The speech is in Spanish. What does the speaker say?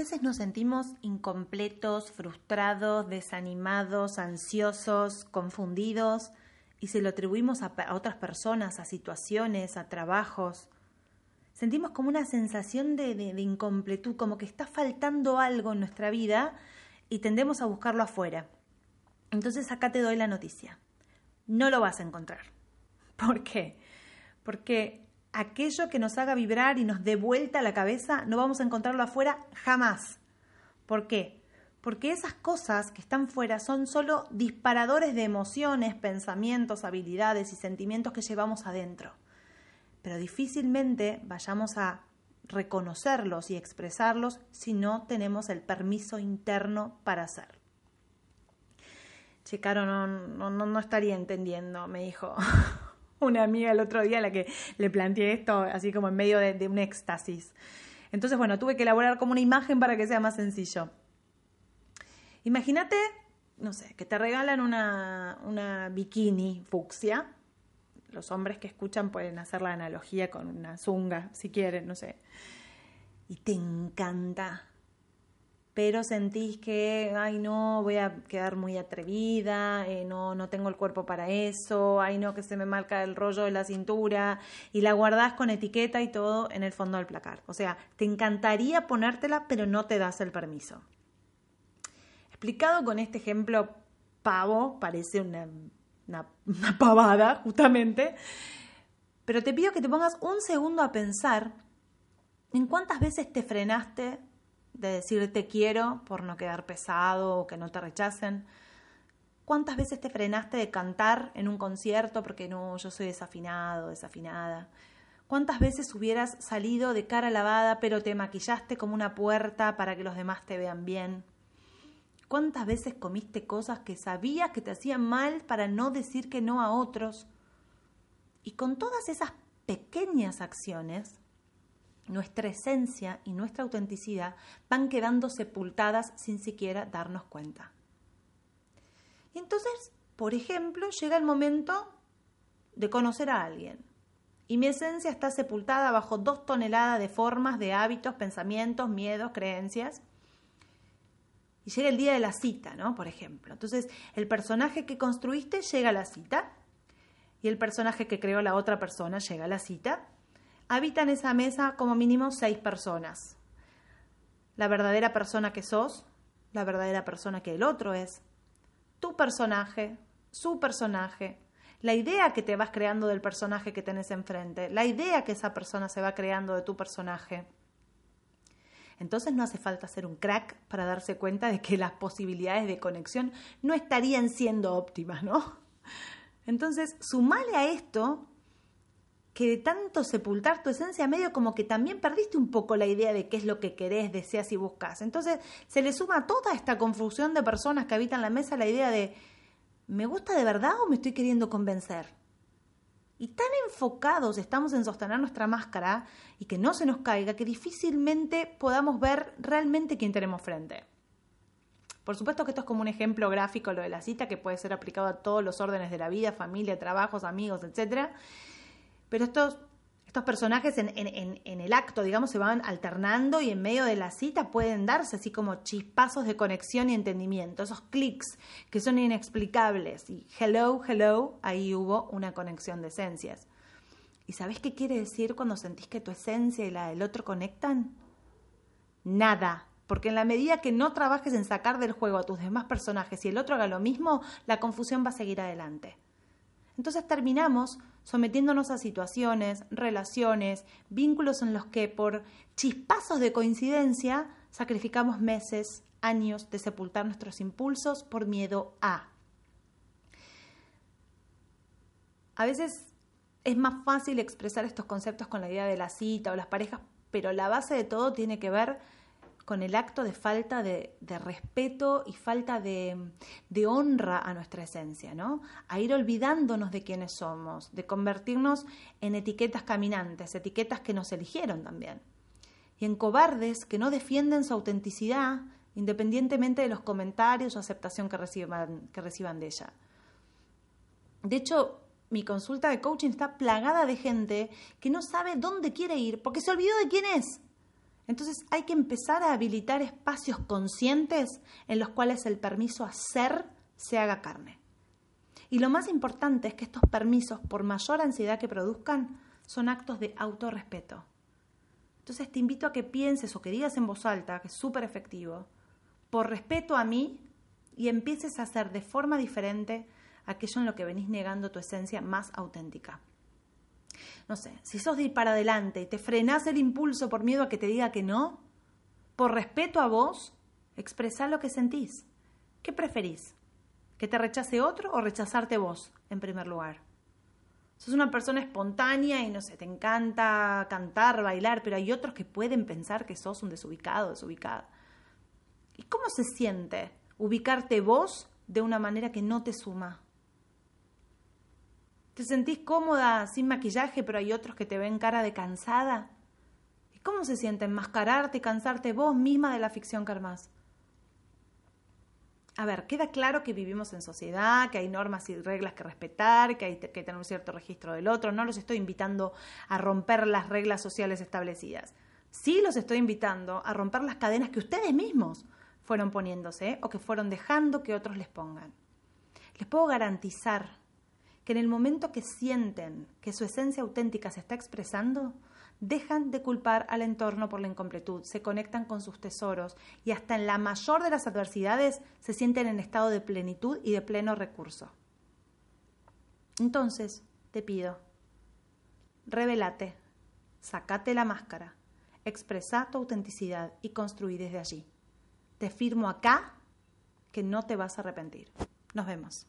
veces nos sentimos incompletos, frustrados, desanimados, ansiosos, confundidos y se lo atribuimos a, otras personas, a situaciones, a trabajos? Sentimos como una sensación de, de incompletud, como que está faltando algo en nuestra vida y tendemos a buscarlo afuera. Entonces acá te doy la noticia. No lo vas a encontrar. ¿Por qué? Porque aquello que nos haga vibrar y nos dé vuelta la cabeza, no vamos a encontrarlo afuera jamás. ¿Por qué? Porque esas cosas que están fuera son solo disparadores de emociones, pensamientos, habilidades y sentimientos que llevamos adentro. Pero difícilmente vayamos a reconocerlos y expresarlos si no tenemos el permiso interno para hacerlo. Che, Caro, no, no, no estaría entendiendo, me dijo. una amiga el otro día a la que le planteé esto así como en medio de, un éxtasis. Entonces, bueno, tuve que elaborar como una imagen para que sea más sencillo. Imagínate, no sé, que te regalan una, una bikini fucsia. Los hombres que escuchan pueden hacer la analogía con una zunga, si quieren, no sé. Y te encanta pero sentís que, ay no, voy a quedar muy atrevida, eh, no, no tengo el cuerpo para eso, ay no, que se me marca el rollo de la cintura, y la guardás con etiqueta y todo en el fondo del placar. O sea, te encantaría ponértela, pero no te das el permiso. Explicado con este ejemplo pavo, parece una, una, una pavada, justamente, pero te pido que te pongas un segundo a pensar en cuántas veces te frenaste de decir te quiero por no quedar pesado o que no te rechacen. ¿Cuántas veces te frenaste de cantar en un concierto porque no, yo soy desafinado, desafinada? ¿Cuántas veces hubieras salido de cara lavada pero te maquillaste como una puerta para que los demás te vean bien? ¿Cuántas veces comiste cosas que sabías que te hacían mal para no decir que no a otros? Y con todas esas pequeñas acciones, nuestra esencia y nuestra autenticidad van quedando sepultadas sin siquiera darnos cuenta. Y entonces, por ejemplo, llega el momento de conocer a alguien. Y mi esencia está sepultada bajo dos toneladas de formas, de hábitos, pensamientos, miedos, creencias. Y llega el día de la cita, ¿no? Por ejemplo. Entonces, el personaje que construiste llega a la cita. Y el personaje que creó la otra persona llega a la cita habitan esa mesa como mínimo seis personas. La verdadera persona que sos, la verdadera persona que el otro es, tu personaje, su personaje, la idea que te vas creando del personaje que tenés enfrente, la idea que esa persona se va creando de tu personaje. Entonces no hace falta ser un crack para darse cuenta de que las posibilidades de conexión no estarían siendo óptimas, ¿no? Entonces, sumale a esto que de tanto sepultar tu esencia, medio como que también perdiste un poco la idea de qué es lo que querés, deseas y buscas. Entonces se le suma a toda esta confusión de personas que habitan la mesa la idea de, ¿me gusta de verdad o me estoy queriendo convencer? Y tan enfocados estamos en sostener nuestra máscara y que no se nos caiga que difícilmente podamos ver realmente quién tenemos frente. Por supuesto que esto es como un ejemplo gráfico lo de la cita que puede ser aplicado a todos los órdenes de la vida, familia, trabajos, amigos, etcétera pero estos, estos personajes en, en, el acto, digamos, se van alternando y en medio de la cita pueden darse así como chispazos de conexión y entendimiento, esos clics que son inexplicables. Y hello, hello, ahí hubo una conexión de esencias. ¿Y sabes qué quiere decir cuando sentís que tu esencia y la del otro conectan? Nada, porque en la medida que no trabajes en sacar del juego a tus demás personajes y el otro haga lo mismo, la confusión va a seguir adelante. Entonces terminamos sometiéndonos a situaciones, relaciones, vínculos en los que por chispazos de coincidencia sacrificamos meses, años de sepultar nuestros impulsos por miedo a. A veces es más fácil expresar estos conceptos con la idea de la cita o las parejas, pero la base de todo tiene que ver con el acto de falta de, respeto y falta de, honra a nuestra esencia, ¿no? A ir olvidándonos de quiénes somos, de convertirnos en etiquetas caminantes, etiquetas que nos eligieron también. Y en cobardes que no defienden su autenticidad independientemente de los comentarios o aceptación que reciban, que reciban de ella. De hecho, mi consulta de coaching está plagada de gente que no sabe dónde quiere ir porque se olvidó de quién es Entonces hay que empezar a habilitar espacios conscientes en los cuales el permiso a ser se haga carne. Y lo más importante es que estos permisos, por mayor ansiedad que produzcan, son actos de autorrespeto. Entonces te invito a que pienses o que digas en voz alta, que es súper efectivo, por respeto a mí y empieces a hacer de forma diferente aquello en lo que venís negando tu esencia más auténtica. No sé, si sos de ir para adelante y te frenás el impulso por miedo a que te diga que no, por respeto a vos, expresá lo que sentís. ¿Qué preferís? ¿Que te rechace otro o rechazarte vos, en primer lugar? Sos una persona espontánea y no sé, te encanta cantar, bailar, pero hay otros que pueden pensar que sos un desubicado, desubicada. ¿Y cómo se siente ubicarte vos de una manera que no te suma? ¿Te sentís cómoda sin maquillaje, pero hay otros que te ven cara de cansada? ¿Y cómo se siente enmascararte y cansarte vos misma de la ficción que A ver, queda claro que vivimos en sociedad, que hay normas y reglas que respetar, que hay que tener un cierto registro del otro. No los estoy invitando a romper las reglas sociales establecidas. Sí los estoy invitando a romper las cadenas que ustedes mismos fueron poniéndose o que fueron dejando que otros les pongan. Les puedo garantizar que en el momento que sienten que su esencia auténtica se está expresando, dejan de culpar al entorno por la incompletud, se conectan con sus tesoros y hasta en la mayor de las adversidades se sienten en estado de plenitud y de pleno recurso. Entonces, te pido, revelate, sacate la máscara, expresa tu autenticidad y construí desde allí. Te firmo acá que no te vas a arrepentir. Nos vemos.